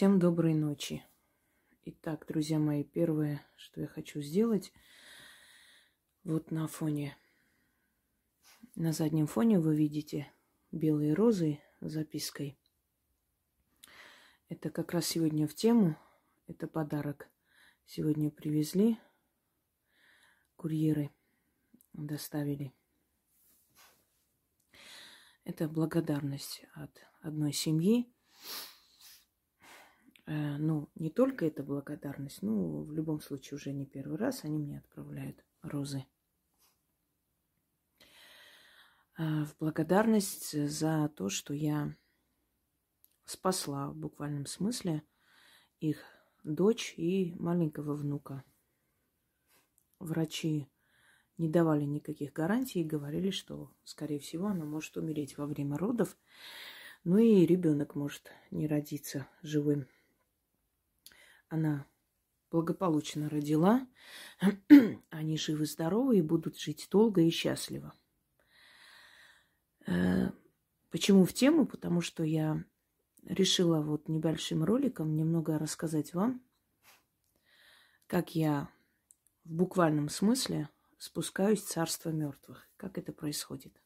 Всем доброй ночи. Итак, друзья мои, первое, что я хочу сделать, вот на фоне, на заднем фоне вы видите белые розы с запиской. Это как раз сегодня в тему, это подарок. Сегодня привезли, курьеры доставили. Это благодарность от одной семьи, ну, не только эта благодарность, ну, в любом случае уже не первый раз они мне отправляют розы. Э, в благодарность за то, что я спасла в буквальном смысле их дочь и маленького внука. Врачи не давали никаких гарантий и говорили, что, скорее всего, она может умереть во время родов, ну и ребенок может не родиться живым она благополучно родила, они живы-здоровы и будут жить долго и счастливо. Э, почему в тему? Потому что я решила вот небольшим роликом немного рассказать вам, как я в буквальном смысле спускаюсь в царство мертвых. Как это происходит?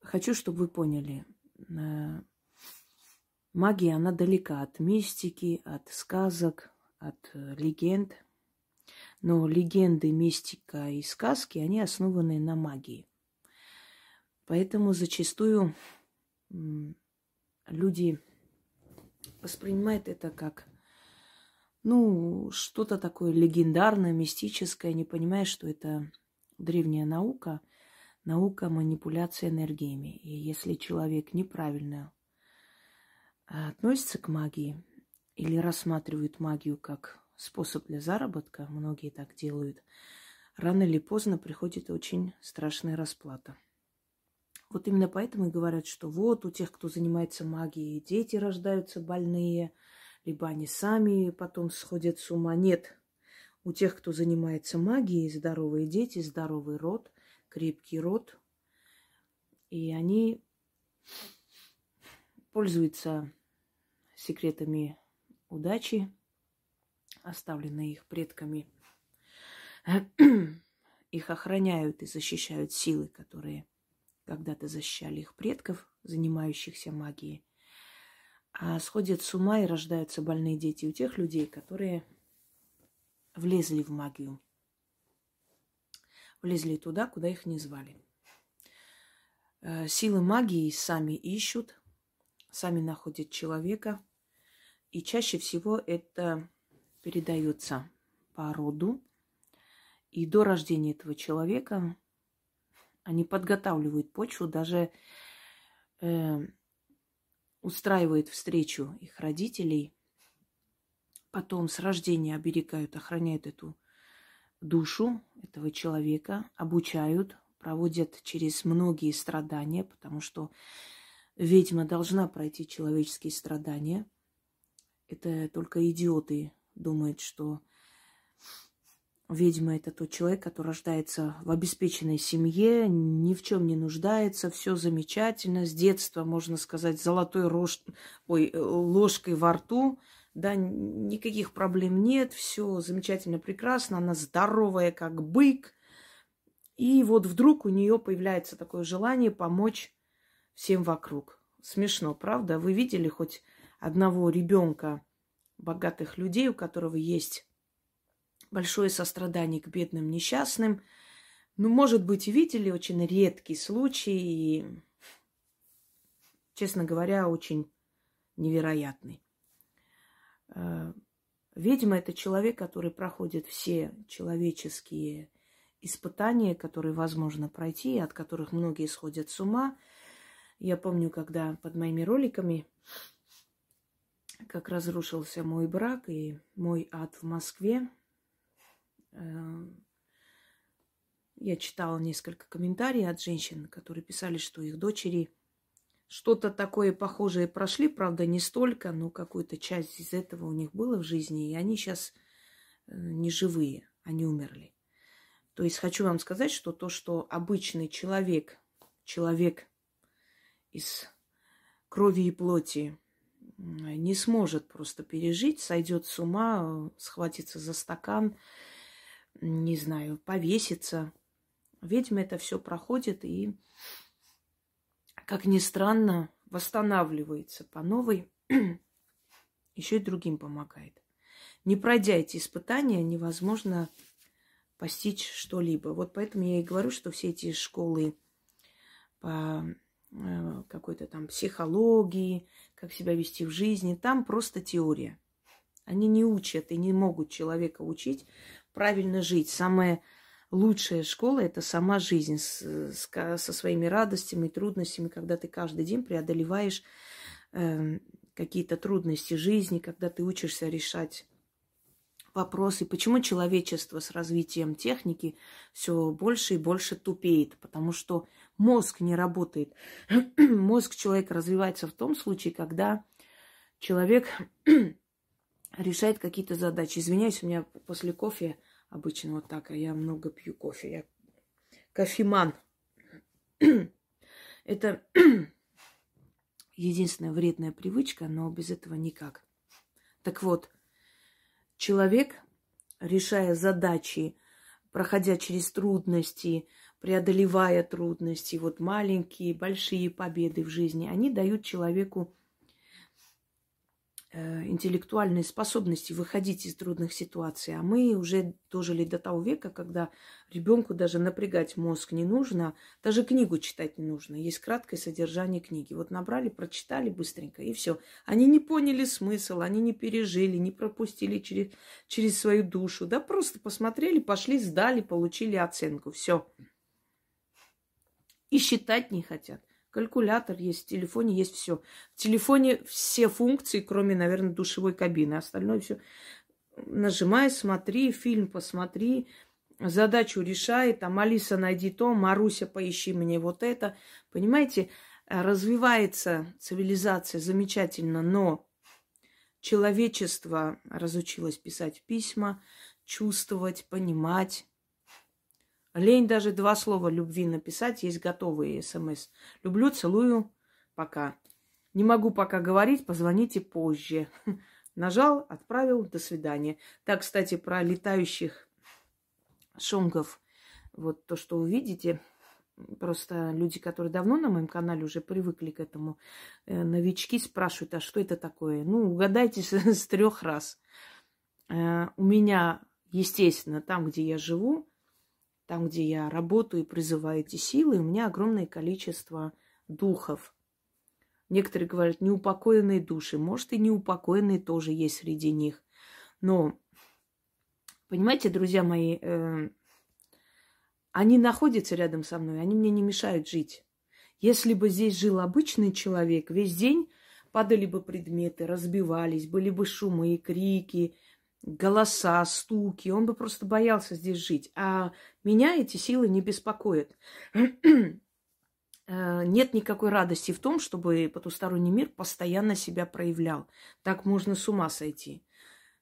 Хочу, чтобы вы поняли, э, Магия, она далека от мистики, от сказок, от э, легенд. Но легенды, мистика и сказки, они основаны на магии. Поэтому зачастую люди воспринимают это как, ну, что-то такое легендарное, мистическое, не понимая, что это древняя наука, наука манипуляции энергиями. И если человек неправильно относятся к магии или рассматривают магию как способ для заработка, многие так делают, рано или поздно приходит очень страшная расплата. Вот именно поэтому и говорят, что вот у тех, кто занимается магией, дети рождаются больные, либо они сами потом сходят с ума. Нет, у тех, кто занимается магией, здоровые дети, здоровый род, крепкий род, и они пользуются секретами удачи, оставленные их предками. Их охраняют и защищают силы, которые когда-то защищали их предков, занимающихся магией. А сходят с ума и рождаются больные дети у тех людей, которые влезли в магию. Влезли туда, куда их не звали. Э, силы магии сами ищут, сами находят человека. И чаще всего это передается по роду. И до рождения этого человека они подготавливают почву, даже э, устраивают встречу их родителей. Потом с рождения оберегают, охраняют эту душу этого человека, обучают, проводят через многие страдания, потому что ведьма должна пройти человеческие страдания. Это только идиоты думают, что ведьма это тот человек, который рождается в обеспеченной семье, ни в чем не нуждается, все замечательно, с детства, можно сказать, золотой рож... Ой, э, ложкой во рту, да, никаких проблем нет, все замечательно, прекрасно, она здоровая, как бык. И вот вдруг у нее появляется такое желание помочь всем вокруг. Смешно, правда? Вы видели хоть одного ребенка богатых людей, у которого есть большое сострадание к бедным несчастным? Ну, может быть, и видели очень редкий случай, и, честно говоря, очень невероятный. Э, ведьма – это человек, который проходит все человеческие испытания, которые возможно пройти, от которых многие сходят с ума – я помню, когда под моими роликами, как разрушился мой брак и мой ад в Москве, э, я читала несколько комментариев от женщин, которые писали, что их дочери что-то такое похожее прошли, правда, не столько, но какую-то часть из этого у них было в жизни, и они сейчас э, не живые, они умерли. То есть хочу вам сказать, что то, что обычный человек, человек из крови и плоти не сможет просто пережить, сойдет с ума, схватится за стакан, не знаю, повесится. Ведьма это все проходит и, как ни странно, восстанавливается по новой, еще и другим помогает. Не пройдя эти испытания, невозможно постичь что-либо. Вот поэтому я и говорю, что все эти школы по какой-то там психологии, как себя вести в жизни, там просто теория. Они не учат и не могут человека учить правильно жить. Самая лучшая школа – это сама жизнь с, с, со своими радостями, трудностями, когда ты каждый день преодолеваешь э, какие-то трудности жизни, когда ты учишься решать вопросы, почему человечество с развитием техники все больше и больше тупеет, потому что мозг не работает. мозг человека развивается в том случае, когда человек решает какие-то задачи. Извиняюсь, у меня после кофе обычно вот так, а я много пью кофе. Я кофеман. Это единственная вредная привычка, но без этого никак. Так вот, человек, решая задачи, проходя через трудности, преодолевая трудности, вот маленькие, большие победы в жизни, они дают человеку Э, интеллектуальные способности выходить из трудных ситуаций. А мы уже дожили до того века, когда ребенку даже напрягать мозг не нужно, даже книгу читать не нужно. Есть краткое содержание книги. Вот набрали, прочитали быстренько, и все. Они не поняли смысл, они не пережили, не пропустили через, через свою душу. Да просто посмотрели, пошли, сдали, получили оценку. Все. И считать не хотят. Калькулятор есть, в телефоне есть все. В телефоне все функции, кроме, наверное, душевой кабины. Остальное все. Нажимай, смотри, фильм посмотри, задачу решай, там, Алиса, найди то, Маруся, поищи мне вот это. Понимаете, развивается цивилизация замечательно, но человечество разучилось писать письма, чувствовать, понимать, Лень даже два слова любви написать, есть готовые смс. Люблю, целую, пока. Не могу пока говорить, позвоните позже. Нажал, отправил, до свидания. Так, кстати, про летающих шонгов. Вот то, что вы видите, просто люди, которые давно на моем канале уже привыкли к этому, э, новички спрашивают, а что это такое? Ну, угадайте с, с трех раз. Э, у меня, естественно, там, где я живу, там, где я работаю и призываю эти силы, у меня огромное количество духов. Некоторые говорят, неупокоенные души. Может, и неупокоенные тоже есть среди них. Но, понимаете, друзья мои, э, они находятся рядом со мной, они мне не мешают жить. Если бы здесь жил обычный человек, весь день падали бы предметы, разбивались, были бы шумы и крики, голоса, стуки. Он бы просто боялся здесь жить. А меня эти силы не беспокоят. Э, нет никакой радости в том, чтобы потусторонний мир постоянно себя проявлял. Так можно с ума сойти.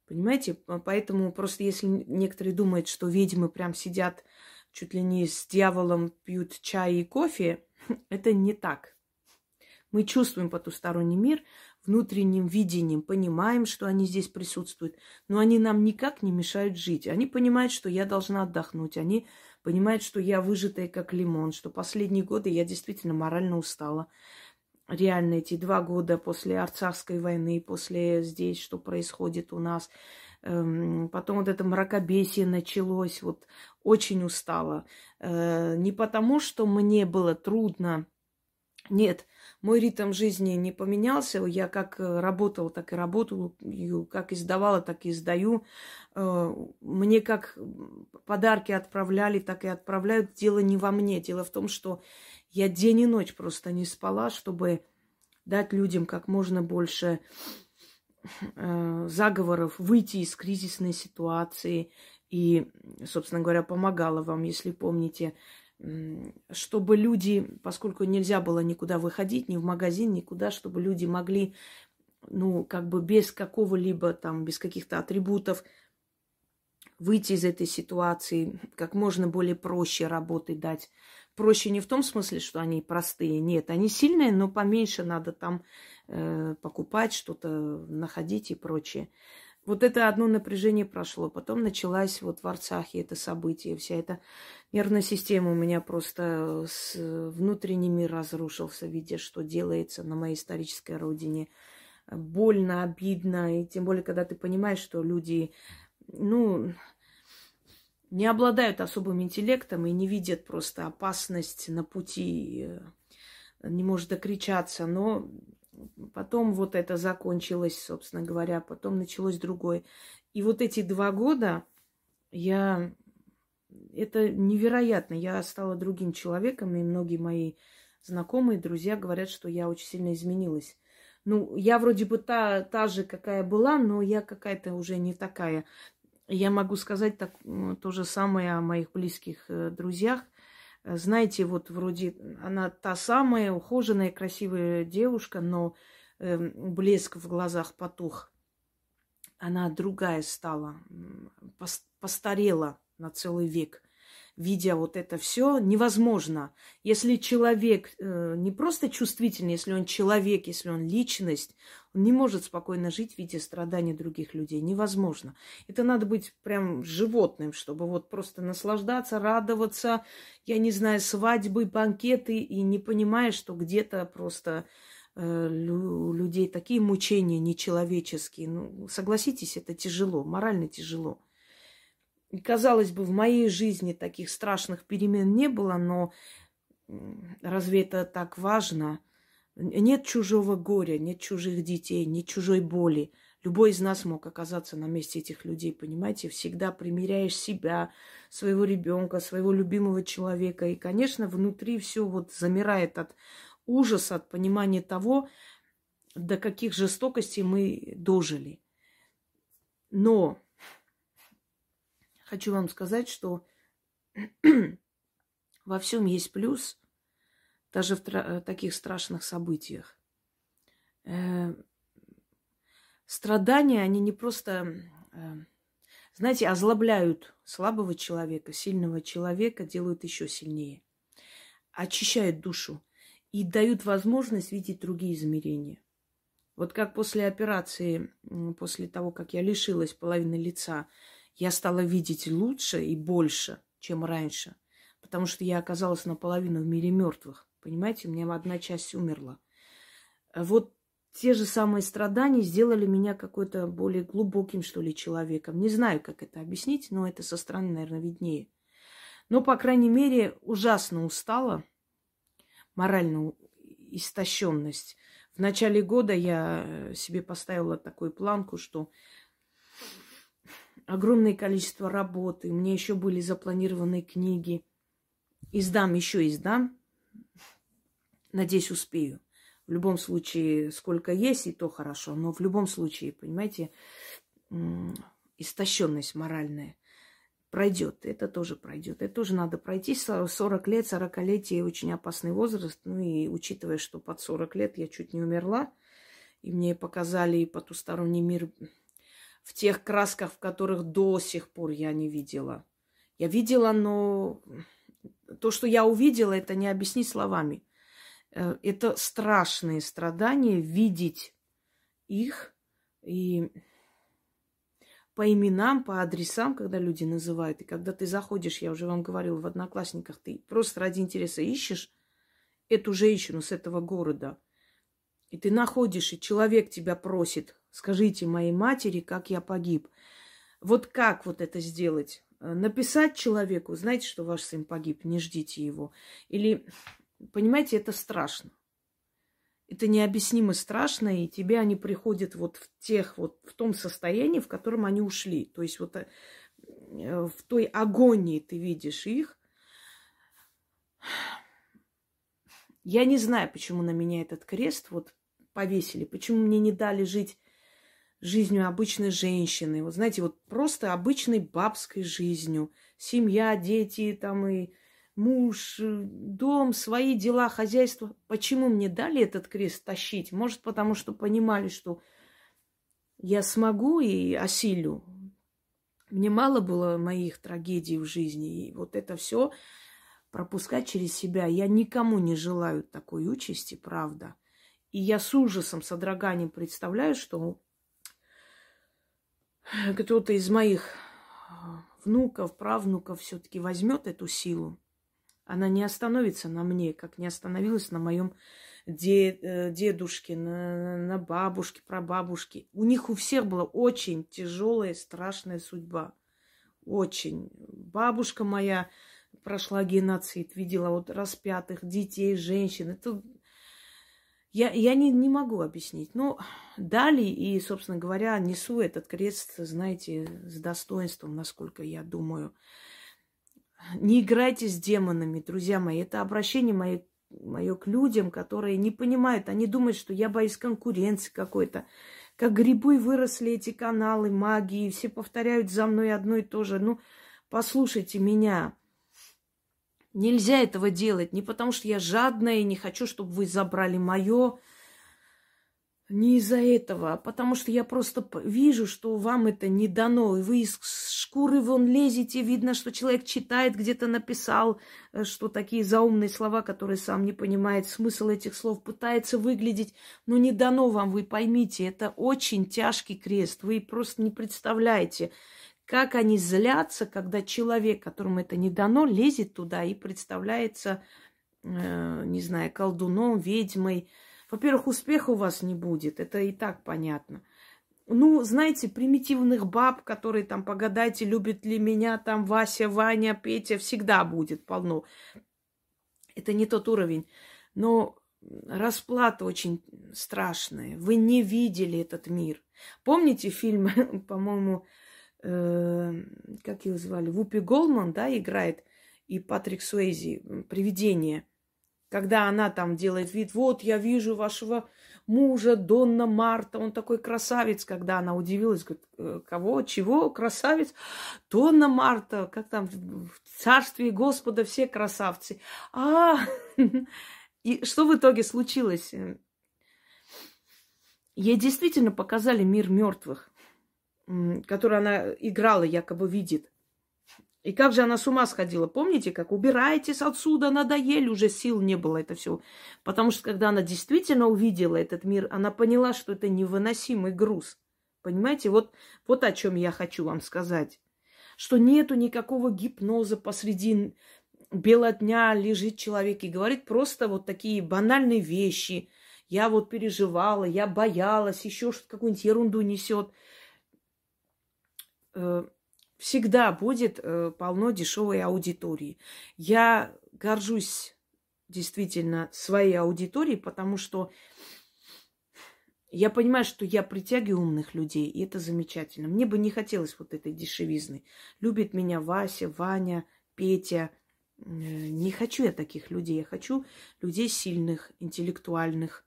Понимаете? Поэтому просто если некоторые думают, что ведьмы прям сидят чуть ли не с дьяволом, пьют чай и кофе, это не так. Мы чувствуем потусторонний мир, внутренним видением понимаем, что они здесь присутствуют, но они нам никак не мешают жить. Они понимают, что я должна отдохнуть, они понимают, что я выжатая как лимон, что последние годы я действительно морально устала. Реально эти два года после Арцахской войны, после здесь, что происходит у нас, эм, потом вот это мракобесие началось, вот очень устала. Э, не потому, что мне было трудно, нет, мой ритм жизни не поменялся. Я как э, работала, так и работаю, как издавала, так и издаю. Э, мне как подарки отправляли, так и отправляют. Дело не во мне. Дело в том, что я день и ночь просто не спала, чтобы дать людям как можно больше э, заговоров, выйти из кризисной ситуации. И, собственно говоря, помогала вам, если помните, чтобы люди, поскольку нельзя было никуда выходить, ни в магазин, никуда, чтобы люди могли, ну, как бы без какого-либо там, без каких-то атрибутов выйти из этой ситуации, как можно более проще работать дать, проще не в том смысле, что они простые. Нет, они сильные, но поменьше надо там э, покупать, что-то находить и прочее. Вот это одно напряжение прошло. Потом началась вот в Арцахе это событие. Вся эта нервная система у меня просто с внутренний мир разрушился, видя, что делается на моей исторической родине. Больно, обидно. И тем более, когда ты понимаешь, что люди, ну, не обладают особым интеллектом и не видят просто опасность на пути, э, не может докричаться, но Потом вот это закончилось, собственно говоря, потом началось другое. И вот эти два года я... Это невероятно. Я стала другим человеком, и многие мои знакомые, друзья говорят, что я очень сильно изменилась. Ну, я вроде бы та, та же, какая была, но я какая-то уже не такая. Я могу сказать так, то же самое о моих близких э, друзьях. Знаете, вот вроде она та самая ухоженная, красивая девушка, но э, блеск в глазах потух. Она другая стала, постарела на целый век видя вот это все, невозможно. Если человек э, не просто чувствительный, если он человек, если он личность, он не может спокойно жить, видя страдания других людей. Невозможно. Это надо быть прям животным, чтобы вот просто наслаждаться, радоваться, я не знаю, свадьбы, банкеты, и не понимая, что где-то просто э, у людей такие мучения нечеловеческие. Ну, согласитесь, это тяжело, морально тяжело. Казалось бы, в моей жизни таких страшных перемен не было, но разве это так важно? Нет чужого горя, нет чужих детей, нет чужой боли. Любой из нас мог оказаться на месте этих людей, понимаете? Всегда примеряешь себя, своего ребенка, своего любимого человека. И, конечно, внутри все вот замирает от ужаса, от понимания того, до каких жестокостей мы дожили. Но хочу вам сказать, что во всем есть плюс, даже в э, таких страшных событиях. Э- страдания, они не просто, э- знаете, озлобляют слабого человека, сильного человека, делают еще сильнее, очищают душу и дают возможность видеть другие измерения. Вот как после операции, после того, как я лишилась половины лица, я стала видеть лучше и больше, чем раньше, потому что я оказалась наполовину в мире мертвых. Понимаете, у меня одна часть умерла. Вот те же самые страдания сделали меня какой-то более глубоким, что ли, человеком. Не знаю, как это объяснить, но это со стороны, наверное, виднее. Но, по крайней мере, ужасно устала, морально истощенность. В начале года я себе поставила такую планку, что огромное количество работы, мне еще были запланированы книги. Издам, еще издам. Надеюсь, успею. В любом случае, сколько есть, и то хорошо. Но в любом случае, понимаете, истощенность моральная пройдет. Это тоже пройдет. Это тоже надо пройти. 40 лет, 40-летие очень опасный возраст. Ну и учитывая, что под 40 лет я чуть не умерла, и мне показали потусторонний мир в тех красках, в которых до сих пор я не видела. Я видела, но то, что я увидела, это не объяснить словами. Э, это страшные страдания, видеть их и по именам, по адресам, когда люди называют. И когда ты заходишь, я уже вам говорила, в Одноклассниках, ты просто ради интереса ищешь эту женщину с этого города. И ты находишь, и человек тебя просит, Скажите моей матери, как я погиб. Вот как вот это сделать? Э, написать человеку, знаете, что ваш сын погиб, не ждите его. Или, понимаете, это страшно. Это необъяснимо страшно, и тебе они приходят вот в тех вот, в том состоянии, в котором они ушли. То есть вот э, в той агонии ты видишь их. Я не знаю, почему на меня этот крест вот повесили, почему мне не дали жить жизнью обычной женщины. Вот знаете, вот просто обычной бабской жизнью. Семья, дети там и муж, э, дом, свои дела, хозяйство. Почему мне дали этот крест тащить? Может, потому что понимали, что я смогу и осилю. Мне мало было моих трагедий в жизни. И вот это все пропускать через себя. Я никому не желаю такой участи, правда. И я с ужасом, с одраганием представляю, что кто-то из моих внуков, правнуков все-таки возьмет эту силу. Она не остановится на мне, как не остановилась на моем э, дедушке, на, на бабушке, прабабушке. У них у всех была очень тяжелая, страшная судьба. Очень. Бабушка моя прошла геноцид, видела вот распятых детей, женщин. Это я, я не, не могу объяснить. Но дали, и, собственно говоря, несу этот крест, знаете, с достоинством, насколько я думаю. Не играйте с демонами, друзья мои. Это обращение мое, мое к людям, которые не понимают. Они думают, что я боюсь конкуренции какой-то. Как грибы выросли эти каналы магии, все повторяют за мной одно и то же. Ну, послушайте меня. Нельзя этого делать не потому, что я жадная и не хочу, чтобы вы забрали мое. Не из-за этого, а потому что я просто вижу, что вам это не дано. И вы из шкуры вон лезете, видно, что человек читает, где-то написал, э, что такие заумные слова, которые сам не понимает смысл этих слов, пытается выглядеть, но не дано вам, вы поймите, это очень тяжкий крест. Вы просто не представляете. Как они злятся, когда человек, которому это не дано, лезет туда и представляется, э, не знаю, колдуном, ведьмой. Во-первых, успеха у вас не будет, это и так понятно. Ну, знаете, примитивных баб, которые там, погадайте, любят ли меня, там Вася, Ваня, Петя, всегда будет полно. Это не тот уровень. Но расплата очень страшная. Вы не видели этот мир. Помните фильм, по-моему, э, как его звали, Вупи Голман, да, играет, и Патрик Суэйзи, «Привидение», когда она там делает вид, вот, я вижу вашего мужа, Донна Марта, он такой красавец, когда она удивилась, говорит, «Э, кого, чего, красавец? Донна Марта, как там, в царстве Господа все красавцы. А, и что в итоге случилось? Ей действительно показали мир мертвых который она играла, якобы видит. И как же она с ума сходила, помните, как убирайтесь отсюда, надоели, уже сил не было это все. Потому что когда она действительно увидела этот мир, она поняла, что это невыносимый груз. Понимаете, вот, вот о чем я хочу вам сказать. Что нету никакого гипноза посреди бела дня лежит человек и говорит просто вот такие банальные вещи. Я вот переживала, я боялась, еще что-то какую-нибудь ерунду несет. Э, всегда будет э, полно дешевой аудитории. Я горжусь действительно своей аудиторией, потому что я понимаю, что я притягиваю умных людей, и это замечательно. Мне бы не хотелось вот этой дешевизны. Любит меня Вася, Ваня, Петя. Э, не хочу я таких людей. Я хочу людей сильных, интеллектуальных,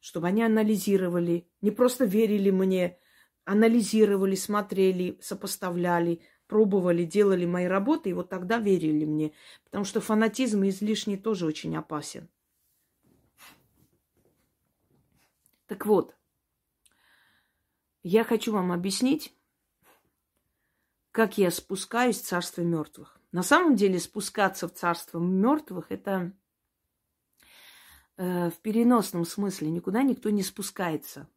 чтобы они анализировали, не просто верили мне, анализировали, смотрели, сопоставляли, пробовали, делали мои работы, и вот тогда верили мне. Потому что фанатизм излишний тоже очень опасен. Так вот, я хочу вам объяснить, как я спускаюсь в царство мертвых. На самом деле спускаться в царство мертвых это э, в переносном смысле никуда никто не спускается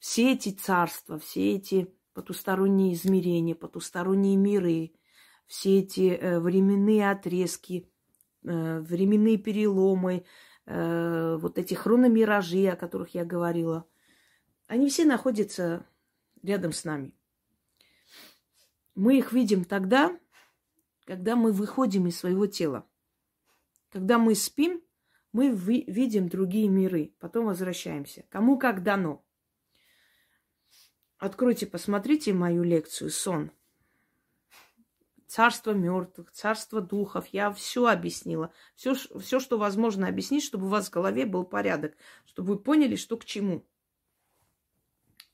все эти царства, все эти потусторонние измерения, потусторонние миры, все эти э, временные отрезки, э, временные переломы, э, вот эти хрономиражи, о которых я говорила, они все находятся рядом с нами. Мы их видим тогда, когда мы выходим из своего тела. Когда мы спим, мы видим другие миры, потом возвращаемся. Кому как дано. Откройте, посмотрите мою лекцию «Сон». Царство мертвых, царство духов. Я все объяснила. Все, все, что возможно объяснить, чтобы у вас в голове был порядок, чтобы вы поняли, что к чему.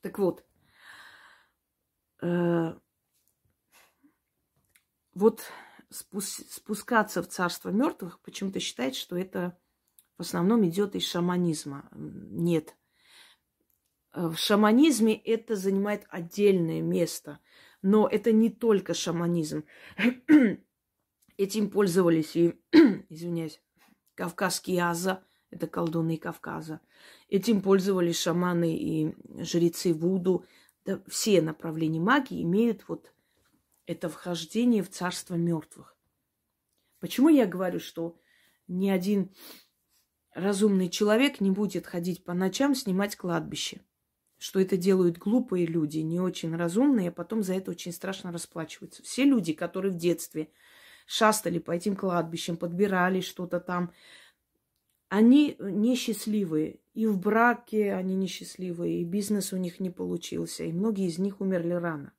Так вот, э, вот спускаться в царство мертвых почему-то считает, что это в основном идет из шаманизма. Нет. Э, в шаманизме это занимает отдельное место. Но это не только шаманизм. Этим пользовались и, извиняюсь, кавказские аза, это колдуны Кавказа. Этим пользовались шаманы и жрецы Вуду. Да, все направления магии имеют вот это вхождение в царство мертвых. Почему я говорю, что ни один разумный человек не будет ходить по ночам снимать кладбище? Что это делают глупые люди, не очень разумные, а потом за это очень страшно расплачиваются. Все люди, которые в детстве шастали по этим кладбищам, подбирали что-то там, они несчастливые. И в браке они несчастливые, и бизнес у них не получился, и многие из них умерли рано.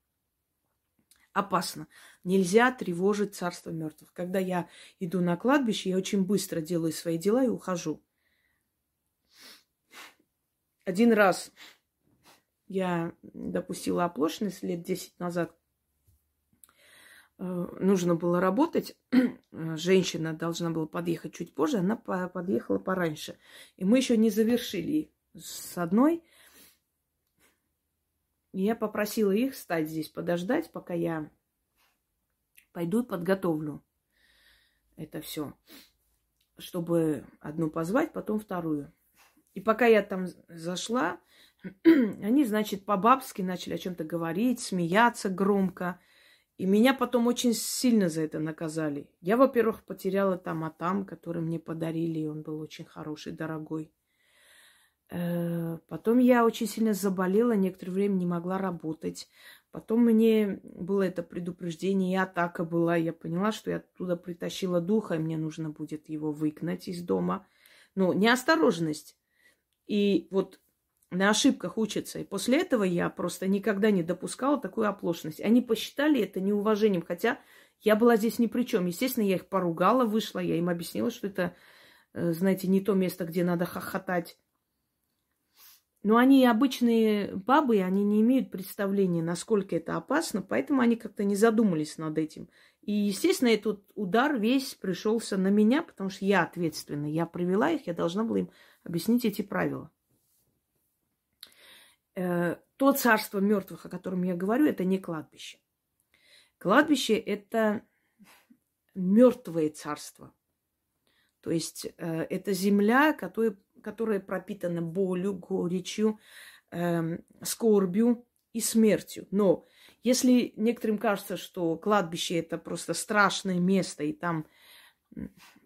Опасно. Нельзя тревожить царство мертвых. Когда я иду на кладбище, я очень быстро делаю свои дела и ухожу. Один раз я допустила оплошность лет 10 назад. Э, нужно было работать. Женщина должна была подъехать чуть позже, она подъехала пораньше. И мы еще не завершили с одной. Я попросила их стать здесь, подождать, пока я пойду и подготовлю это все, чтобы одну позвать, потом вторую. И пока я там зашла, они, значит, по-бабски начали о чем-то говорить, смеяться громко. И меня потом очень сильно за это наказали. Я, во-первых, потеряла там а там, который мне подарили, и он был очень хороший, дорогой. Э, потом я очень сильно заболела, некоторое время не могла работать. Потом мне было это предупреждение, и атака была. Я поняла, что я оттуда притащила духа, и мне нужно будет его выгнать из дома. Но неосторожность. И вот на ошибках учатся. И после этого я просто никогда не допускала такую оплошность. Они посчитали это неуважением, хотя я была здесь ни при чем. Естественно, я их поругала, вышла, я им объяснила, что это, э, знаете, не то место, где надо хохотать. Но они обычные бабы, они не имеют представления, насколько это опасно, поэтому они как-то не задумались над этим. И, естественно, этот удар весь пришелся на меня, потому что я ответственна. Я привела их, я должна была им объяснить эти правила. Э, то царство мертвых, о котором я говорю, это не кладбище. Кладбище это мертвое царство. То есть э, это земля, которая, которая пропитана болью, горечью, э, скорбью и смертью. Но если некоторым кажется, что кладбище это просто страшное место, и там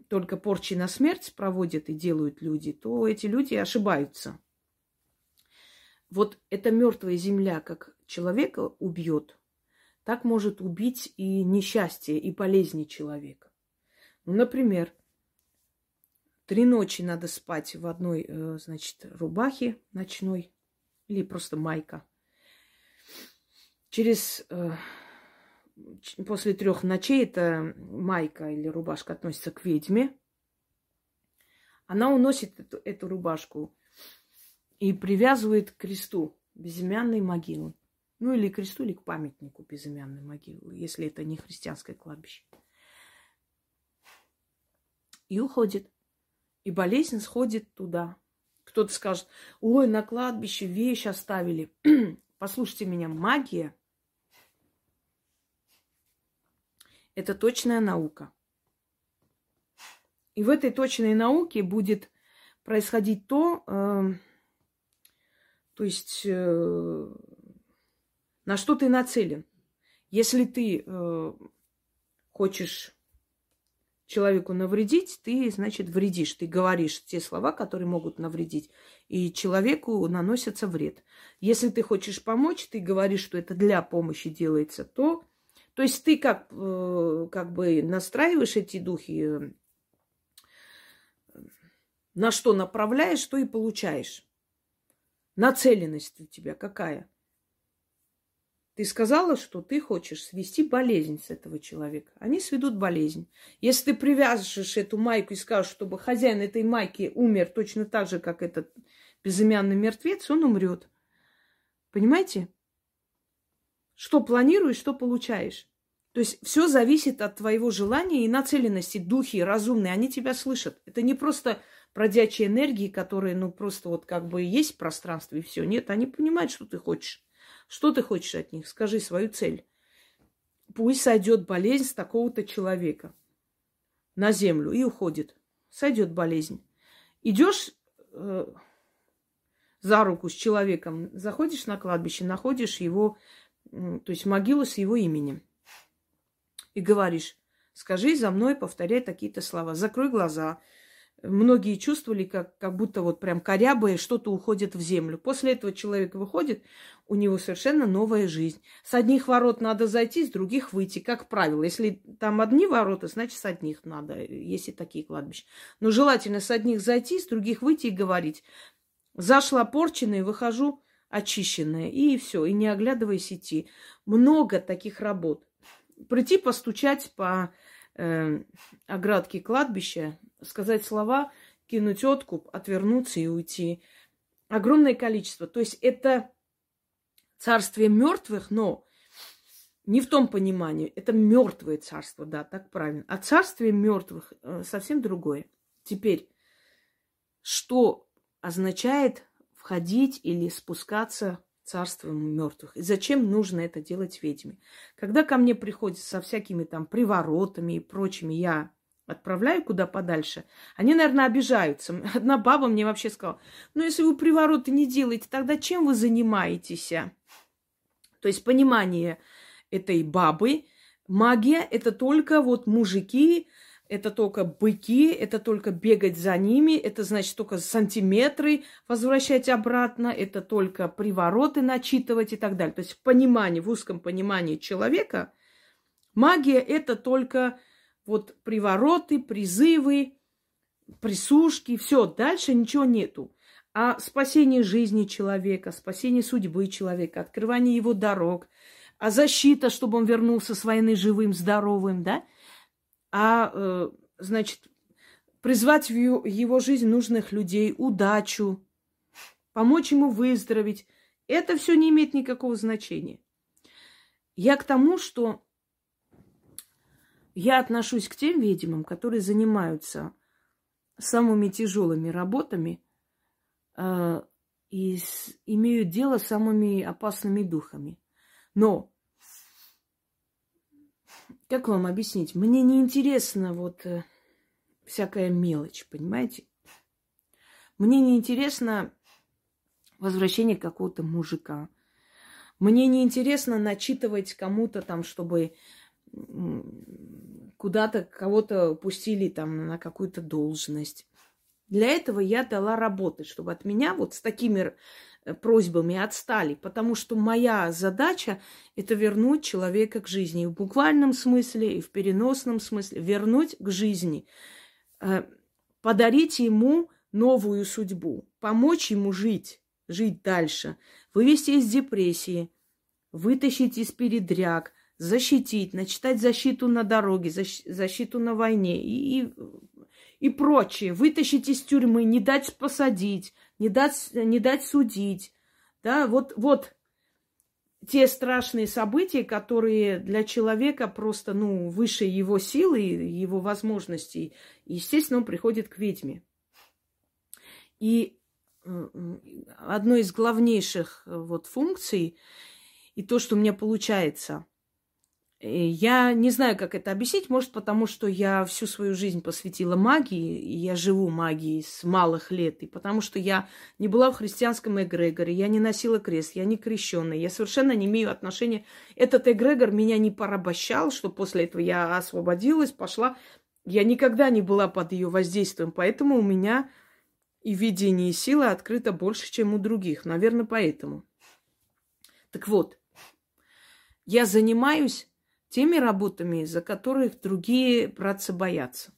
только порчи на смерть проводят и делают люди, то эти люди ошибаются. Вот эта мертвая земля, как человека убьет, так может убить и несчастье, и болезни человека. Ну, например, три ночи надо спать в одной, э, значит, рубахе ночной или просто майка. Через э, после трех ночей эта майка или рубашка относится к ведьме. Она уносит эту, эту рубашку и привязывает к кресту безымянной могилы. Ну или к кресту, или к памятнику безымянной могилы, если это не христианское кладбище. И уходит. И болезнь сходит туда. Кто-то скажет, ой, на кладбище вещь оставили. Послушайте меня, магия – это точная наука. И в этой точной науке будет происходить то, э, то есть э, на что ты нацелен? Если ты э, хочешь человеку навредить, ты, значит, вредишь. Ты говоришь те слова, которые могут навредить, и человеку наносится вред. Если ты хочешь помочь, ты говоришь, что это для помощи делается, то... То есть ты как, э, как бы настраиваешь эти духи, э, на что направляешь, то и получаешь. Нацеленность у тебя какая? Ты сказала, что ты хочешь свести болезнь с этого человека. Они сведут болезнь. Если ты привяжешь эту майку и скажешь, чтобы хозяин этой майки умер точно так же, как этот безымянный мертвец, он умрет. Понимаете? Что планируешь, что получаешь. То есть все зависит от твоего желания и нацеленности. Духи разумные, они тебя слышат. Это не просто бродячие энергии, которые, ну, просто вот как бы есть в пространстве и все. Нет, они понимают, что ты хочешь. Что ты хочешь от них? Скажи свою цель. Пусть сойдет болезнь с такого-то человека. на землю и уходит. Сойдет болезнь. Идешь э, за руку с человеком, заходишь на кладбище, находишь его, то есть могилу с его именем. И говоришь, скажи за мной, повторяй такие-то слова. Закрой глаза, многие чувствовали, как, как будто вот прям корябая что-то уходит в землю. После этого человек выходит, у него совершенно новая жизнь. С одних ворот надо зайти, с других выйти, как правило. Если там одни ворота, значит, с одних надо, если такие кладбища. Но желательно с одних зайти, с других выйти и говорить. Зашла порченная, выхожу очищенная. И все, и не оглядываясь идти. Много таких работ. Прийти постучать по э, оградке кладбища, сказать слова, кинуть откуп, отвернуться и уйти. Огромное количество. То есть это царствие мертвых, но не в том понимании. Это мертвое царство, да, так правильно. А царствие мертвых э, совсем другое. Теперь, что означает входить или спускаться царством мертвых. И зачем нужно это делать ведьме? Когда ко мне приходят со всякими там приворотами и прочими, я отправляю куда подальше, они, наверное, обижаются. Одна баба мне вообще сказала, ну, если вы привороты не делаете, тогда чем вы занимаетесь? То есть понимание этой бабы, магия – это только вот мужики, это только быки, это только бегать за ними, это значит только сантиметры возвращать обратно, это только привороты начитывать и так далее. То есть в понимании, в узком понимании человека магия это только вот привороты, призывы, присушки, все, дальше ничего нету. А спасение жизни человека, спасение судьбы человека, открывание его дорог, а защита, чтобы он вернулся с войны живым, здоровым, да, а, э, значит, призвать в его жизнь нужных людей, удачу, помочь ему выздороветь. Это все не имеет никакого значения. Я к тому, что я отношусь к тем ведьмам, которые занимаются самыми тяжелыми работами э, и с, имеют дело с самыми опасными духами. Но как вам объяснить? Мне не интересно вот э, всякая мелочь, понимаете? Мне не интересно возвращение какого-то мужика. Мне не интересно начитывать кому-то там, чтобы куда-то кого-то пустили там на какую-то должность. Для этого я дала работать, чтобы от меня вот с такими просьбами отстали, потому что моя задача – это вернуть человека к жизни. В буквальном смысле, и в переносном смысле. Вернуть к жизни. Э, подарить ему новую судьбу. Помочь ему жить, жить дальше. Вывести из депрессии. Вытащить из передряг. Защитить, начитать защиту на дороге, защиту на войне и, и прочее. Вытащить из тюрьмы, не дать посадить, не дать, не дать судить. Да, вот, вот те страшные события, которые для человека просто, ну, выше его силы, его возможностей. Естественно, он приходит к ведьме. И одной из главнейших э, вот функций, и то, что у меня получается – Э, я не знаю, как это объяснить. Может, потому что я всю свою жизнь посвятила магии, и я живу магией с малых лет, и потому что я не была в христианском эгрегоре, я не носила крест, я не крещенная, я совершенно не имею отношения. Этот эгрегор меня не порабощал, что после этого я освободилась, пошла. Я никогда не была под ее воздействием, поэтому у меня и видение, и сила открыто больше, чем у других. Наверное, поэтому. Так вот, я занимаюсь теми работами, за которых другие братцы боятся.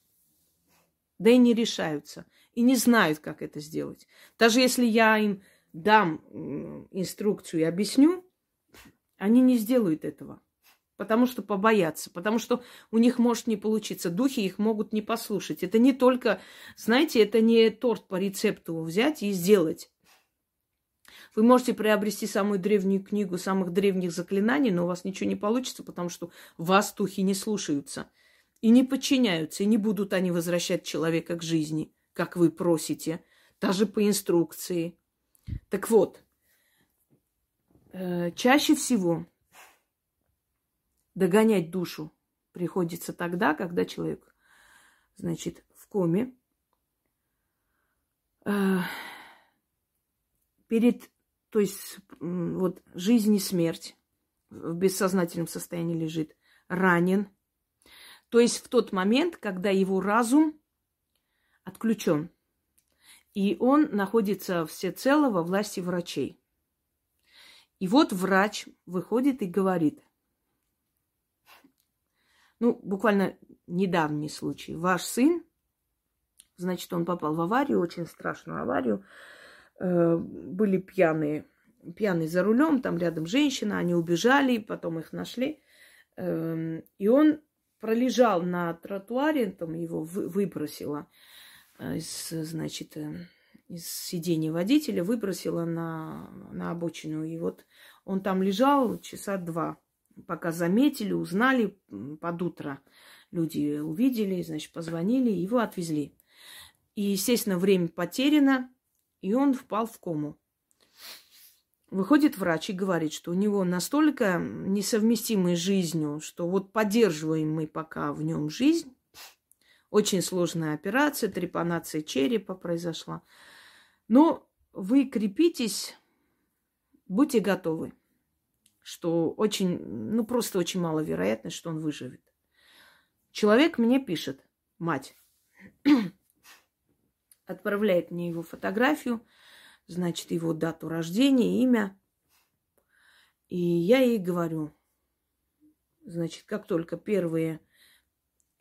Да и не решаются. И не знают, как это сделать. Даже если я им дам инструкцию и объясню, они не сделают этого. Потому что побоятся, потому что у них может не получиться. Духи их могут не послушать. Это не только, знаете, это не торт по рецепту взять и сделать. Вы можете приобрести самую древнюю книгу самых древних заклинаний, но у вас ничего не получится, потому что вас духи не слушаются и не подчиняются, и не будут они возвращать человека к жизни, как вы просите, даже по инструкции. Так вот, э, чаще всего догонять душу приходится тогда, когда человек значит, в коме. Э, перед, то есть, вот жизнь и смерть в бессознательном состоянии лежит, ранен. То есть в тот момент, когда его разум отключен, и он находится всецело во власти врачей. И вот врач выходит и говорит, ну, буквально недавний случай. Ваш сын, значит, он попал в аварию, очень страшную аварию. Э, были пьяные, пьяные за рулем, там рядом женщина, они убежали, потом их нашли. Эм, и он пролежал на тротуаре, там его выбросило э, из, значит, э, из сидения водителя, выбросило на, на обочину. И вот он там лежал часа два пока заметили, узнали под утро. Люди увидели, значит, позвонили, его отвезли. И, естественно, время потеряно, и он впал в кому. Выходит врач и говорит, что у него настолько несовместимый с жизнью, что вот поддерживаем мы пока в нем жизнь. Очень сложная операция, трепанация черепа произошла. Но вы крепитесь, будьте готовы что очень, ну просто очень маловероятно, что он выживет. Человек мне пишет, мать, отправляет мне его фотографию, значит, его дату рождения, имя. И я ей говорю, значит, как только первые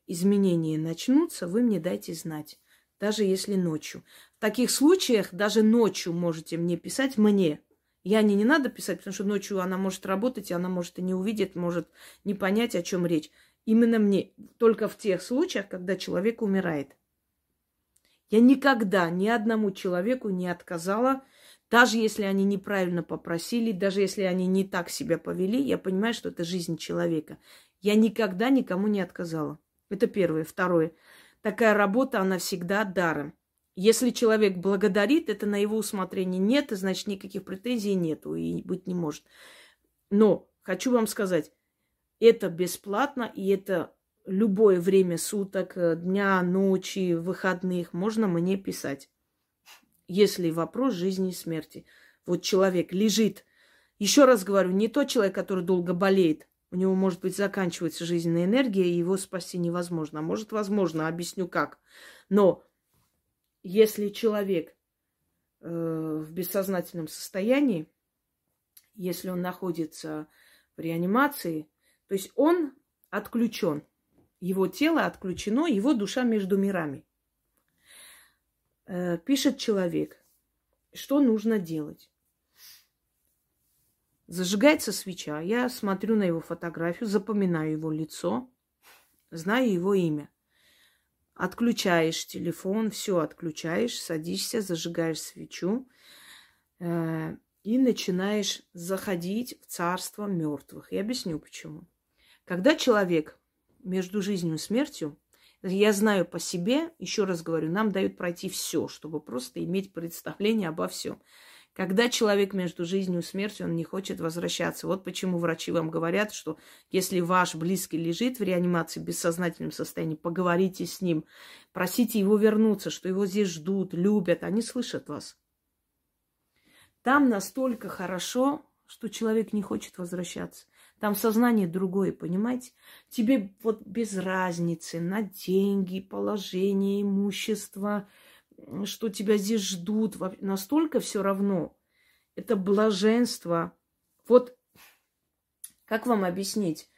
изменения начнутся, вы мне дайте знать, даже если ночью. В таких случаях даже ночью можете мне писать мне, Яне не надо писать, потому что ночью она может работать, и она может и не увидеть, может не понять, о чем речь. Именно мне. Только в тех случаях, когда человек умирает. Я никогда ни одному человеку не отказала, даже если они неправильно попросили, даже если они не так себя повели, я понимаю, что это жизнь человека. Я никогда никому не отказала. Это первое. Второе. Такая работа, она всегда даром. Если человек благодарит, это на его усмотрение нет, и значит никаких претензий нету и быть не может. Но хочу вам сказать, это бесплатно, и это любое время суток, э, дня, ночи, выходных можно мне писать. Если вопрос жизни и смерти. Вот человек лежит. Еще раз говорю, не тот человек, который долго болеет. У него, может быть, заканчивается жизненная энергия, и его спасти невозможно. А может, возможно, объясню как. Но если человек э, в бессознательном состоянии, если он находится в реанимации, то есть он отключен, его тело отключено, его душа между мирами. Э, пишет человек, что нужно делать. Зажигается свеча, я смотрю на его фотографию, запоминаю его лицо, знаю его имя. Отключаешь телефон, все отключаешь, садишься, зажигаешь свечу э, и начинаешь заходить в царство мертвых. Я объясню почему. Когда человек между жизнью и смертью, я знаю по себе, еще раз говорю, нам дают пройти все, чтобы просто иметь представление обо всем. Когда человек между жизнью и смертью, он не хочет возвращаться. Вот почему врачи вам говорят, что если ваш близкий лежит в реанимации в бессознательном состоянии, поговорите с ним, просите его вернуться, что его здесь ждут, любят, они слышат вас. Там настолько хорошо, что человек не хочет возвращаться. Там сознание другое, понимаете? Тебе вот без разницы на деньги, положение, имущество – что тебя здесь ждут. Настолько все равно. Это блаженство. Вот как вам объяснить?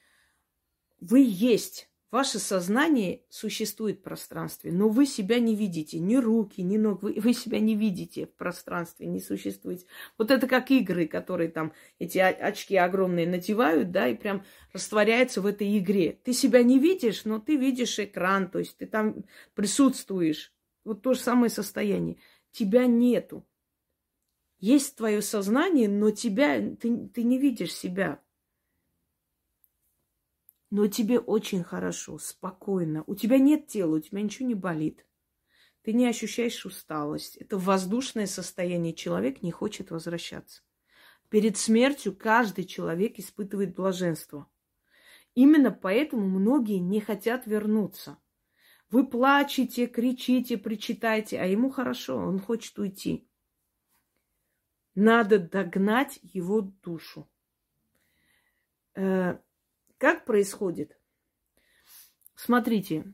Вы есть. Ваше сознание существует в пространстве, но вы себя не видите. Ни руки, ни ног. Вы, вы себя не видите в пространстве, не существуете. Вот это как игры, которые там эти очки огромные надевают, да, и прям растворяются в этой игре. Ты себя не видишь, но ты видишь экран, то есть ты там присутствуешь. Вот то же самое состояние. Тебя нету. Есть твое сознание, но тебя, ты, ты не видишь себя. Но тебе очень хорошо, спокойно. У тебя нет тела, у тебя ничего не болит. Ты не ощущаешь усталость. Это воздушное состояние. Человек не хочет возвращаться. Перед смертью каждый человек испытывает блаженство. Именно поэтому многие не хотят вернуться – Вы плачете, кричите, причитайте, а ему хорошо, он хочет уйти. Надо догнать его душу. Э, как происходит? Смотрите,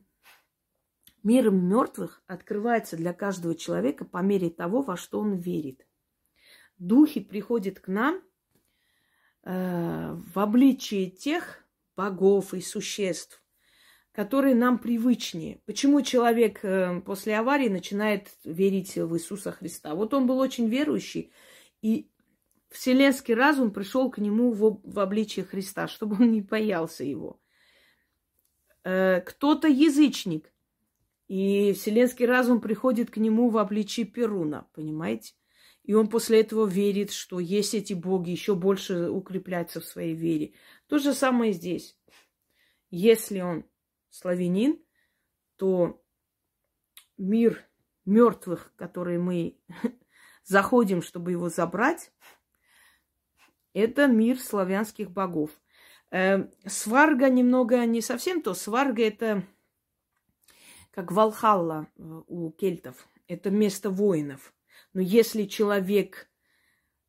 мир мертвых открывается для каждого человека по мере того, во что он верит. Духи приходят к нам э, в обличии тех богов и существ, которые нам привычнее. Почему человек э, после аварии начинает верить в Иисуса Христа? Вот он был очень верующий, и вселенский разум пришел к нему в, в обличие Христа, чтобы он не боялся его. Э, кто-то язычник, и вселенский разум приходит к нему в обличие Перуна, понимаете? И он после этого верит, что есть эти боги, еще больше укрепляется в своей вере. То же самое здесь. Если он славянин, то мир мертвых, который мы заходим, чтобы его забрать, это мир славянских богов. Э, сварга немного не совсем то. Сварга это как Валхалла э, у кельтов. Это место воинов. Но если человек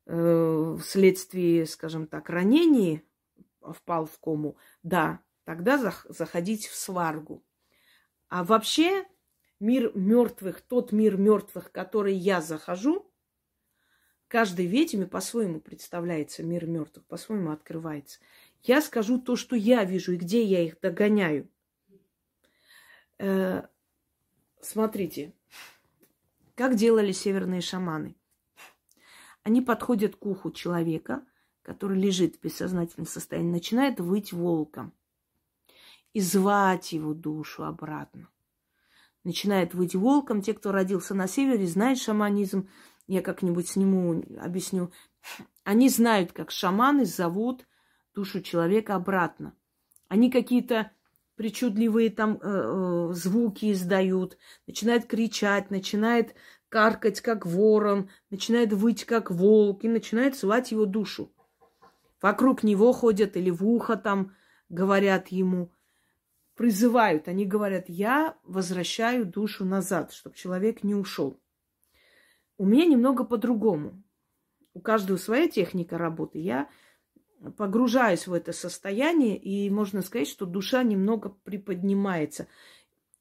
э, вследствие, скажем так, ранений впал в кому, да, тогда зах- заходить в сваргу. А вообще мир мертвых, тот мир мертвых, который я захожу, каждой ведьме по-своему представляется мир мертвых, по-своему открывается. Я скажу то, что я вижу и где я их догоняю. Э, смотрите, как делали северные шаманы. Они подходят к уху человека, который лежит в бессознательном состоянии, начинает выть волком и звать его душу обратно. Начинает выть волком. Те, кто родился на севере, знают шаманизм. Я как-нибудь сниму, объясню. Они знают, как шаманы зовут душу человека обратно. Они какие-то причудливые там э, э, звуки издают, начинает кричать, начинает каркать, как ворон, начинает выть, как волк, и начинает звать его душу. Вокруг него ходят или в ухо там говорят ему, призывают. Они говорят, я возвращаю душу назад, чтобы человек не ушел. У меня немного по-другому. У каждого своя техника работы. Я погружаюсь в это состояние, и можно сказать, что душа немного приподнимается.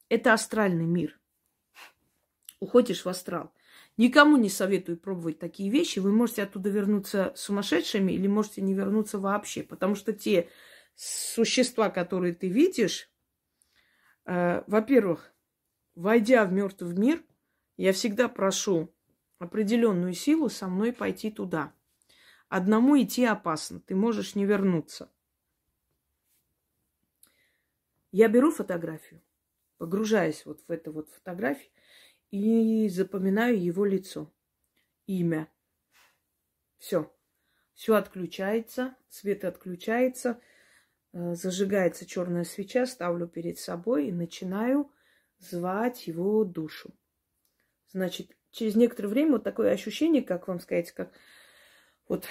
Это астральный мир. Уходишь в астрал. Никому не советую пробовать такие вещи. Вы можете оттуда вернуться сумасшедшими или можете не вернуться вообще. Потому что те существа, которые ты видишь, э, во-первых, войдя в мертвый мир, я всегда прошу определенную силу со мной пойти туда. Одному идти опасно, ты можешь не вернуться. Я беру фотографию, погружаюсь вот в эту вот фотографию и запоминаю его лицо, имя. Все. Все отключается, свет отключается, э, зажигается черная свеча, ставлю перед собой и начинаю звать его душу. Значит, через некоторое время вот такое ощущение, как вам сказать, как вот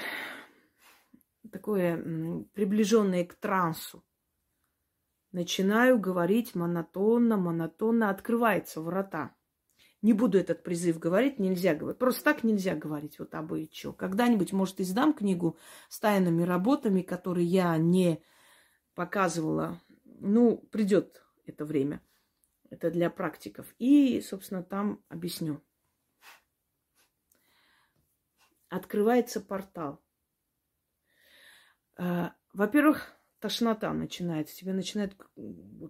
такое приближенное к трансу. Начинаю говорить монотонно, монотонно, открывается врата. Не буду этот призыв говорить, нельзя говорить. Просто так нельзя говорить вот об и. Когда-нибудь, может, издам книгу с тайными работами, которые я не показывала. Ну, придет это время. Это для практиков. И, собственно, там объясню открывается портал. А, во-первых, тошнота начинается, тебя начинает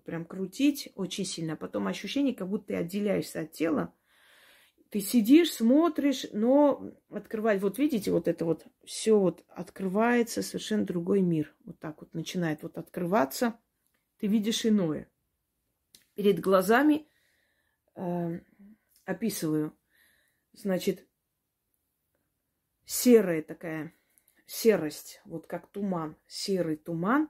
прям крутить очень сильно, а потом ощущение, как будто ты отделяешься от тела. Ты сидишь, смотришь, но открывать, вот видите, вот это вот все вот открывается, совершенно другой мир. Вот так вот начинает вот открываться, ты видишь иное. Перед глазами э, описываю, значит, серая такая серость, вот как туман, серый туман,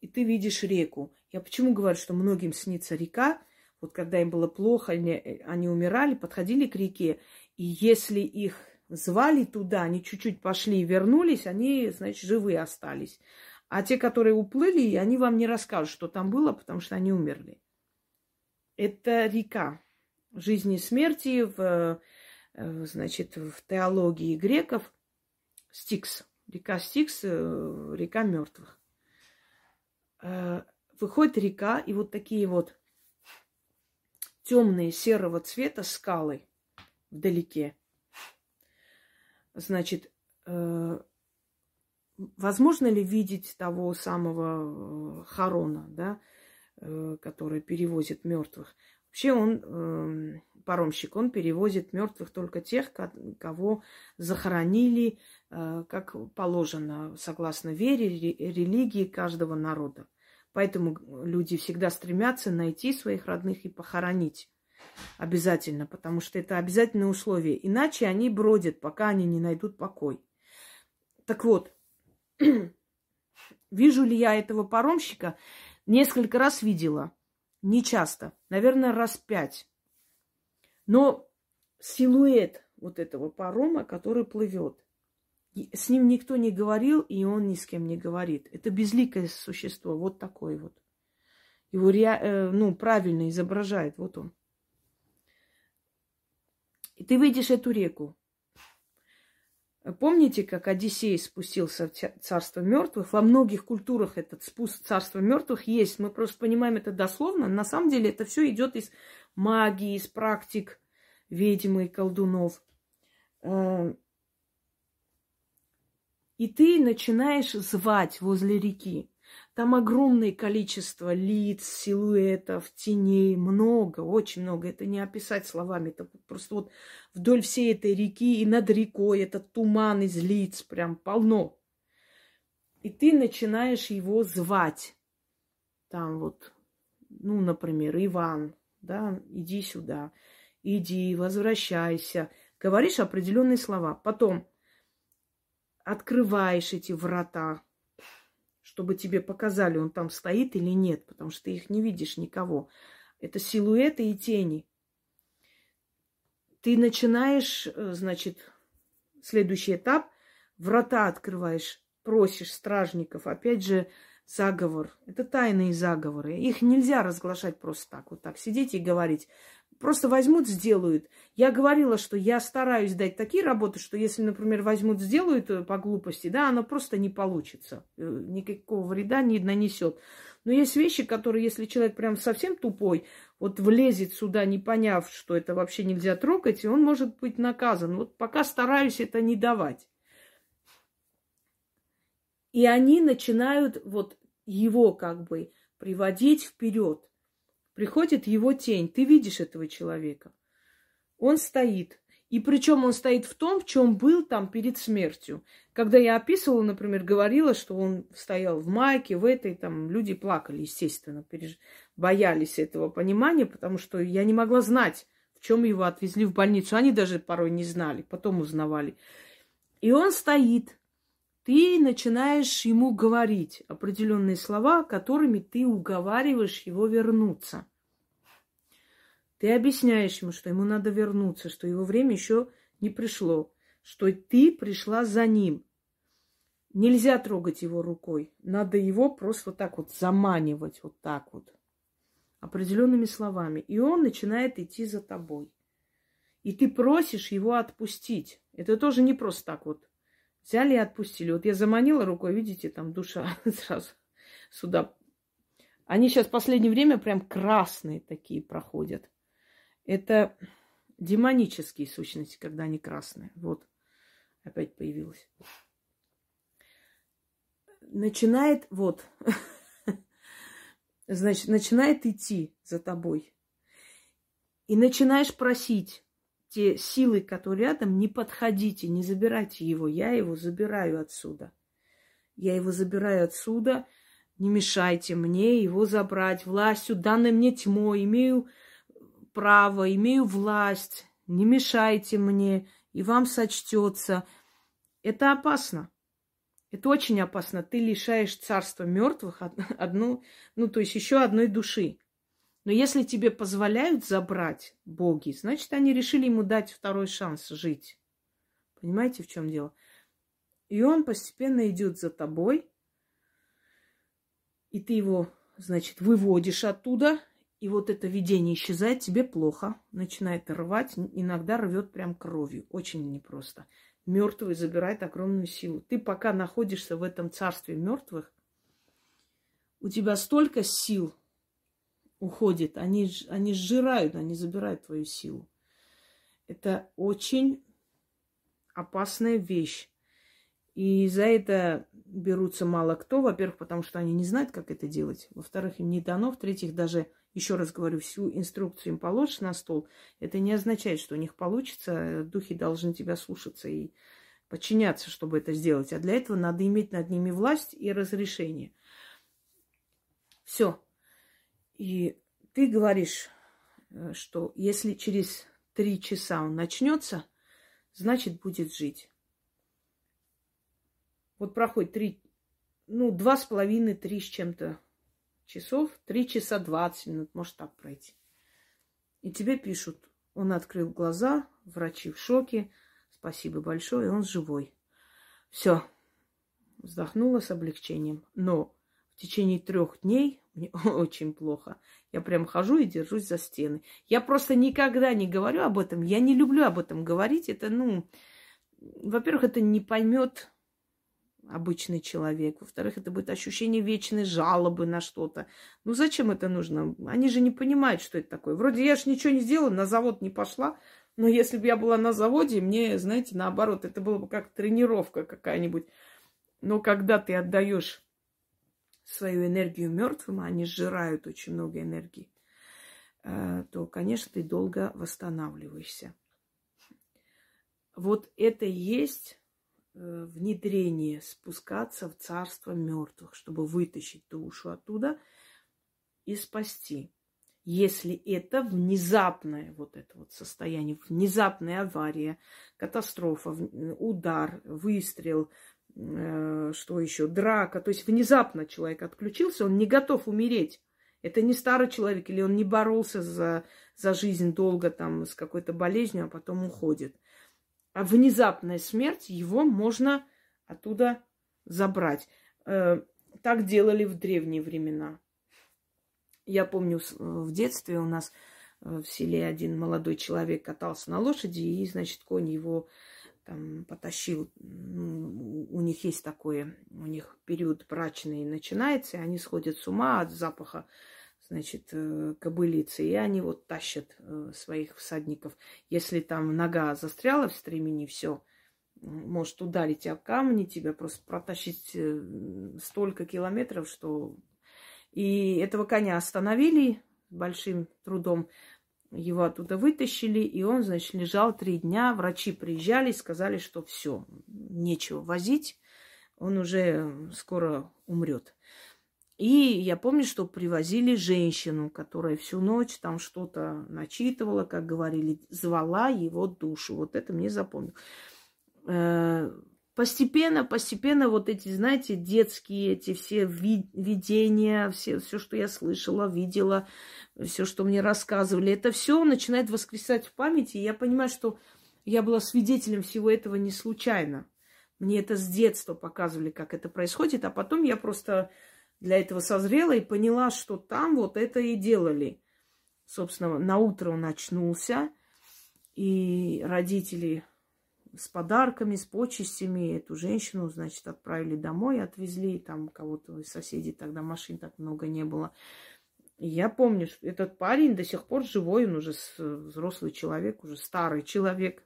и ты видишь реку. Я почему говорю, что многим снится река, вот когда им было плохо, они, они умирали, подходили к реке, и если их звали туда, они чуть-чуть пошли и вернулись, они, значит, живые остались. А те, которые уплыли, они вам не расскажут, что там было, потому что они умерли. Это река жизни и смерти в, значит, в теологии греков. Стикс. Река Стикс, э, река мертвых. Э, выходит река, и вот такие вот темные серого цвета скалы вдалеке. Значит, возможно ли видеть того самого Харона, да, который перевозит мертвых? Вообще он, э, паромщик, он перевозит мертвых только тех, кого захоронили, э, как положено, согласно вере, религии каждого народа. Поэтому люди всегда стремятся найти своих родных и похоронить. Обязательно, потому что это обязательное условие. Иначе они бродят, пока они не найдут покой. Так вот, вижу ли я этого паромщика? Несколько раз видела. Не часто, наверное, раз пять. Но силуэт вот этого парома, который плывет, с ним никто не говорил, и он ни с кем не говорит. Это безликое существо, вот такое вот. Его ре... Э, ну, правильно изображает, вот он. И ты выйдешь эту реку. Помните, как Одиссей спустился в царство мертвых? Во многих культурах этот спуск царства мертвых есть. Мы просто понимаем это дословно. На самом деле это все идет из магии, из практик ведьмы и колдунов. Э, и ты начинаешь звать возле реки. Там огромное количество лиц, силуэтов, теней, много, очень много. Это не описать словами. Это просто вот вдоль всей этой реки и над рекой этот туман из лиц прям полно. И ты начинаешь его звать. Там вот, ну, например, Иван, да, иди сюда, иди, возвращайся. Говоришь определенные слова. Потом открываешь эти врата, чтобы тебе показали, он там стоит или нет, потому что ты их не видишь никого. Это силуэты и тени. Ты начинаешь, э, значит, следующий этап, врата открываешь, просишь стражников, опять же, заговор. Это тайные заговоры. Их нельзя разглашать просто так, вот так сидеть и говорить просто возьмут, сделают. Я говорила, что я стараюсь дать такие работы, что если, например, возьмут, сделают э, по глупости, да, оно просто не получится. Э, никакого вреда не нанесет. Но есть вещи, которые, если человек прям совсем тупой, вот влезет сюда, не поняв, что это вообще нельзя трогать, он может быть наказан. Вот пока стараюсь это не давать. И они начинают вот его как бы приводить вперед приходит его тень. Ты видишь этого человека. Он стоит. И причем он стоит в том, в чем был там перед смертью. Когда я описывала, например, говорила, что он стоял в майке, в этой, там люди плакали, естественно, переж... боялись этого понимания, потому что я не могла знать, в чем его отвезли в больницу. Они даже порой не знали, потом узнавали. И он стоит. Ты начинаешь ему говорить определенные слова, которыми ты уговариваешь его вернуться. Ты объясняешь ему, что ему надо вернуться, что его время еще не пришло, что ты пришла за ним. Нельзя трогать его рукой. Надо его просто вот так вот заманивать, вот так вот, определенными словами. И он начинает идти за тобой. И ты просишь его отпустить. Это тоже не просто так вот. Взяли и отпустили. Вот я заманила рукой, видите, там душа сразу сюда. Они сейчас в последнее время прям красные такие проходят. Это демонические сущности, когда они красные. Вот, опять появилась. Начинает, вот, значит, начинает идти за тобой. И начинаешь просить те силы, которые рядом, не подходите, не забирайте его. Я его забираю отсюда. Я его забираю отсюда. Не мешайте мне его забрать. Властью, данной мне тьмой, имею право, имею власть, не мешайте мне, и вам сочтется. Это опасно. Это очень опасно. Ты лишаешь царства мертвых одну, ну, то есть еще одной души. Но если тебе позволяют забрать боги, значит, они решили ему дать второй шанс жить. Понимаете, в чем дело? И он постепенно идет за тобой, и ты его, значит, выводишь оттуда, И вот это видение исчезает, тебе плохо, начинает рвать, иногда рвет прям кровью. Очень непросто. Мертвый забирает огромную силу. Ты пока находишься в этом царстве мертвых, у тебя столько сил уходит, они, они сжирают, они забирают твою силу. Это очень опасная вещь. И за это берутся мало кто. Во-первых, потому что они не знают, как это делать. Во-вторых, им не дано. В-третьих, даже, еще раз говорю, всю инструкцию им положишь на стол. Это не означает, что у них получится. Духи должны тебя слушаться и подчиняться, чтобы это сделать. А для этого надо иметь над ними власть и разрешение. Все. И ты говоришь, э, что если через три часа он начнется, значит будет жить. Вот проходит три, ну, два с половиной, три с чем-то часов, три часа двадцать минут, может так пройти. И тебе пишут, он открыл глаза, врачи в шоке, спасибо большое, он живой. Все, вздохнула с облегчением. Но в течение трех дней мне очень плохо. Я прям хожу и держусь за стены. Я просто никогда не говорю об этом. Я не люблю об этом говорить. Это, ну, во-первых, это не поймет обычный человек. Во-вторых, это будет ощущение вечной жалобы на что-то. Ну зачем это нужно? Они же не понимают, что это такое. Вроде я же ничего не сделала, на завод не пошла. Но если бы я была на заводе, мне, знаете, наоборот, это было бы как тренировка какая-нибудь. Но когда ты отдаешь свою энергию мертвым, а они сжирают очень много энергии, э, то, конечно, ты долго восстанавливаешься. Вот это и есть Э, внедрение, спускаться в царство мертвых, чтобы вытащить душу оттуда и спасти. Если это внезапное вот это вот состояние, внезапная авария, катастрофа, удар, выстрел, э, что еще, драка, то есть внезапно человек отключился, он не готов умереть. Это не старый человек, или он не боролся за, за жизнь долго там с какой-то болезнью, а потом уходит а внезапная смерть, его можно оттуда забрать. Э, так делали в древние времена. Я помню, в детстве у нас э, в селе один молодой человек катался на лошади, и, значит, конь его там потащил. Ну, у них есть такое, у них период брачный начинается, и они сходят с ума от запаха значит, э, кобылицы, и они вот тащат э, своих всадников. Если там нога застряла в стремени, все, может ударить о камни, тебя просто протащить э, столько километров, что... И этого коня остановили большим трудом, его оттуда вытащили, и он, значит, лежал три дня. Врачи приезжали, сказали, что все, нечего возить, он уже скоро умрет. И я помню, что привозили женщину, которая всю ночь там что-то начитывала, как говорили, звала его душу. Вот это мне запомнил. Постепенно, постепенно вот эти, знаете, детские эти все видения, все, все, что я слышала, видела, все, что мне рассказывали, это все начинает воскресать в памяти. И я понимаю, что я была свидетелем всего этого не случайно. Мне это с детства показывали, как это происходит, а потом я просто для этого созрела и поняла, что там вот это и делали. Собственно, на утро он очнулся, и родители с подарками, с почестями эту женщину, значит, отправили домой, отвезли, там кого-то из соседей, тогда машин так много не было. И я помню, что этот парень до сих пор живой, он уже взрослый человек, уже старый человек.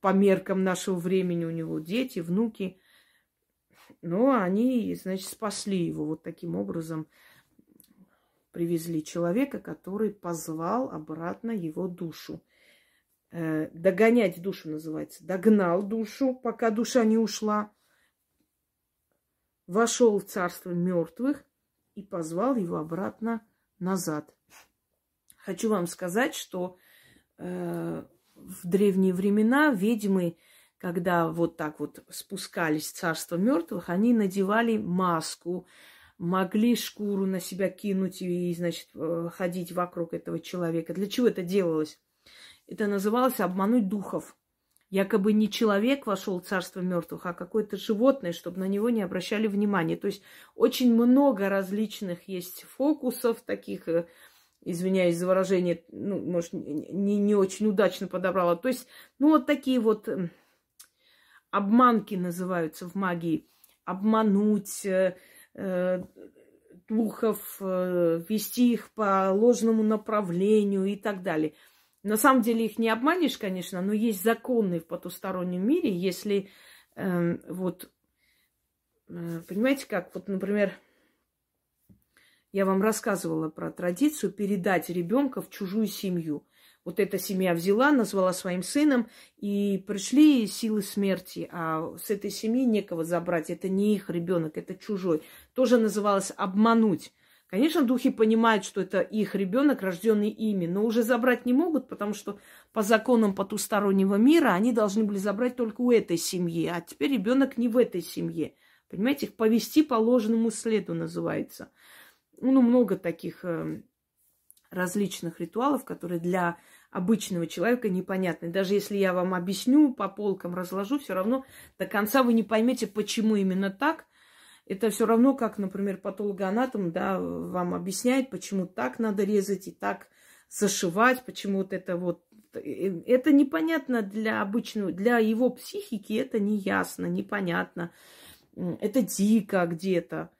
По меркам нашего времени у него дети, внуки. Но они, значит, спасли его вот таким образом. Привезли человека, который позвал обратно его душу. Э, догонять душу называется. Догнал душу, пока душа не ушла. Вошел в царство мертвых и позвал его обратно назад. Хочу вам сказать, что э, в древние времена ведьмы когда вот так вот спускались в царство мертвых, они надевали маску, могли шкуру на себя кинуть и, значит, э, ходить вокруг этого человека. Для чего это делалось? Это называлось обмануть духов. якобы не человек вошел в царство мертвых, а какое-то животное, чтобы на него не обращали внимания. То есть очень много различных есть фокусов таких, э, извиняюсь за выражение, ну, может, не, не очень удачно подобрала. То есть, ну, вот такие вот обманки называются в магии. Обмануть, э, э, духов, э, вести их по ложному направлению и так далее. На самом деле их не обманешь, конечно, но есть законы в потустороннем мире, если э, вот, э, понимаете, как вот, например, я вам рассказывала про традицию передать ребенка в чужую семью. Вот эта семья взяла, назвала своим сыном, и пришли силы смерти, а с этой семьи некого забрать. Это не их ребенок, это чужой. Тоже называлось обмануть. Конечно, духи понимают, что это их ребенок, рожденный ими, но уже забрать не могут, потому что по законам потустороннего мира они должны были забрать только у этой семьи, а теперь ребенок не в этой семье. Понимаете, их повести по ложному следу называется. Ну, много таких э, различных ритуалов, которые для обычного человека непонятны. Даже если я вам объясню, по полкам разложу, все равно до конца вы не поймете, почему именно так. Это все равно, как, например, патологоанатом да, вам объясняет, почему так надо резать и так зашивать, почему вот это вот э, это непонятно для обычного, для его психики это не ясно, непонятно. Это дико где-то.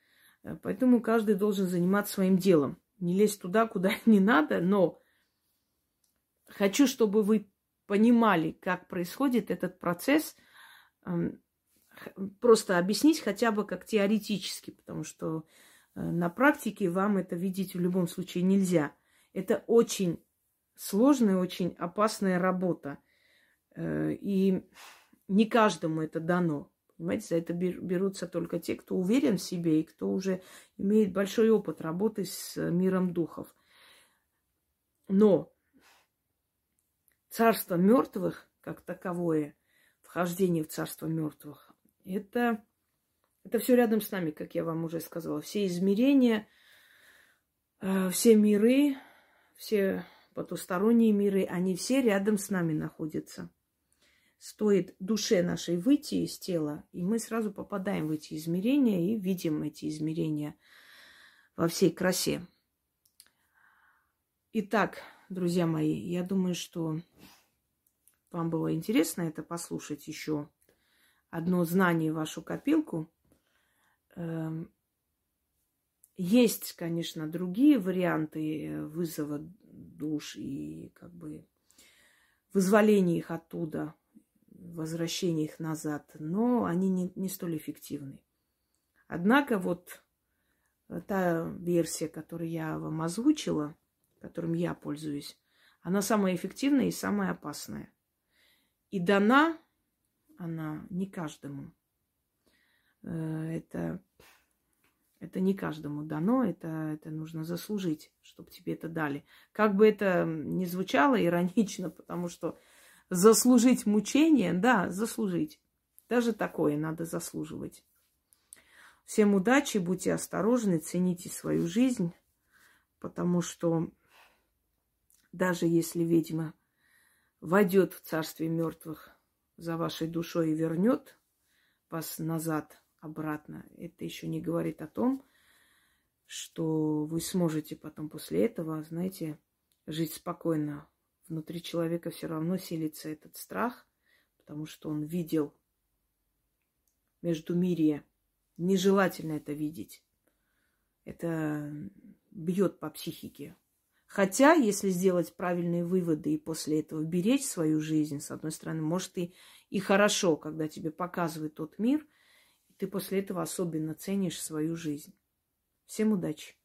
Поэтому каждый должен заниматься своим делом не лезть туда, куда не надо, но хочу, чтобы вы понимали, как происходит этот процесс, просто объяснить хотя бы как теоретически, потому что э, на практике вам это видеть в любом случае нельзя. Это очень сложная, очень опасная работа. Э, и не каждому это дано. Понимаете, за это берутся только те, кто уверен в себе и кто уже имеет большой опыт работы с миром духов. Но царство мертвых, как таковое, вхождение в царство мертвых, это, это все рядом с нами, как я вам уже сказала. Все измерения, э, все миры, все потусторонние миры, они все рядом с нами находятся. Стоит душе нашей выйти из тела, и мы сразу попадаем в эти измерения и видим эти измерения во всей красе. Итак, друзья мои, я думаю, что вам было интересно это послушать еще одно знание в вашу копилку. Эм, есть, конечно, другие варианты вызова душ и как бы вызволения их оттуда возвращение их назад, но они не, не столь эффективны. Однако вот та версия, которую я вам озвучила, которым я пользуюсь, она самая эффективная и самая опасная. И дана она не каждому. Э, это, это не каждому дано, это, это нужно заслужить, чтобы тебе это дали. Как бы это ни звучало иронично, потому что Заслужить мучение? Да, заслужить. Даже такое надо заслуживать. Всем удачи, будьте осторожны, цените свою жизнь, потому что даже если ведьма войдет в царствие мертвых за вашей душой и вернет вас назад, обратно, это еще не говорит о том, что вы сможете потом после этого, знаете, жить спокойно внутри человека все равно селится этот страх, потому что он видел между мирия. Нежелательно это видеть. Это бьет по психике. Хотя, если сделать правильные выводы и после этого беречь свою жизнь, с одной стороны, может и, и хорошо, когда тебе показывает тот мир, и ты после этого особенно ценишь свою жизнь. Всем удачи!